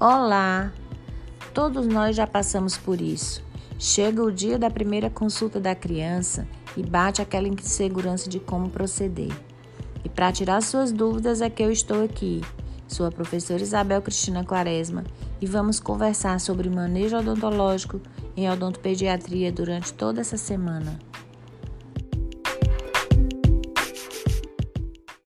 Olá! Todos nós já passamos por isso. Chega o dia da primeira consulta da criança e bate aquela insegurança de como proceder. E para tirar suas dúvidas é que eu estou aqui, Sou a professora Isabel Cristina Quaresma, e vamos conversar sobre manejo odontológico em odontopediatria durante toda essa semana.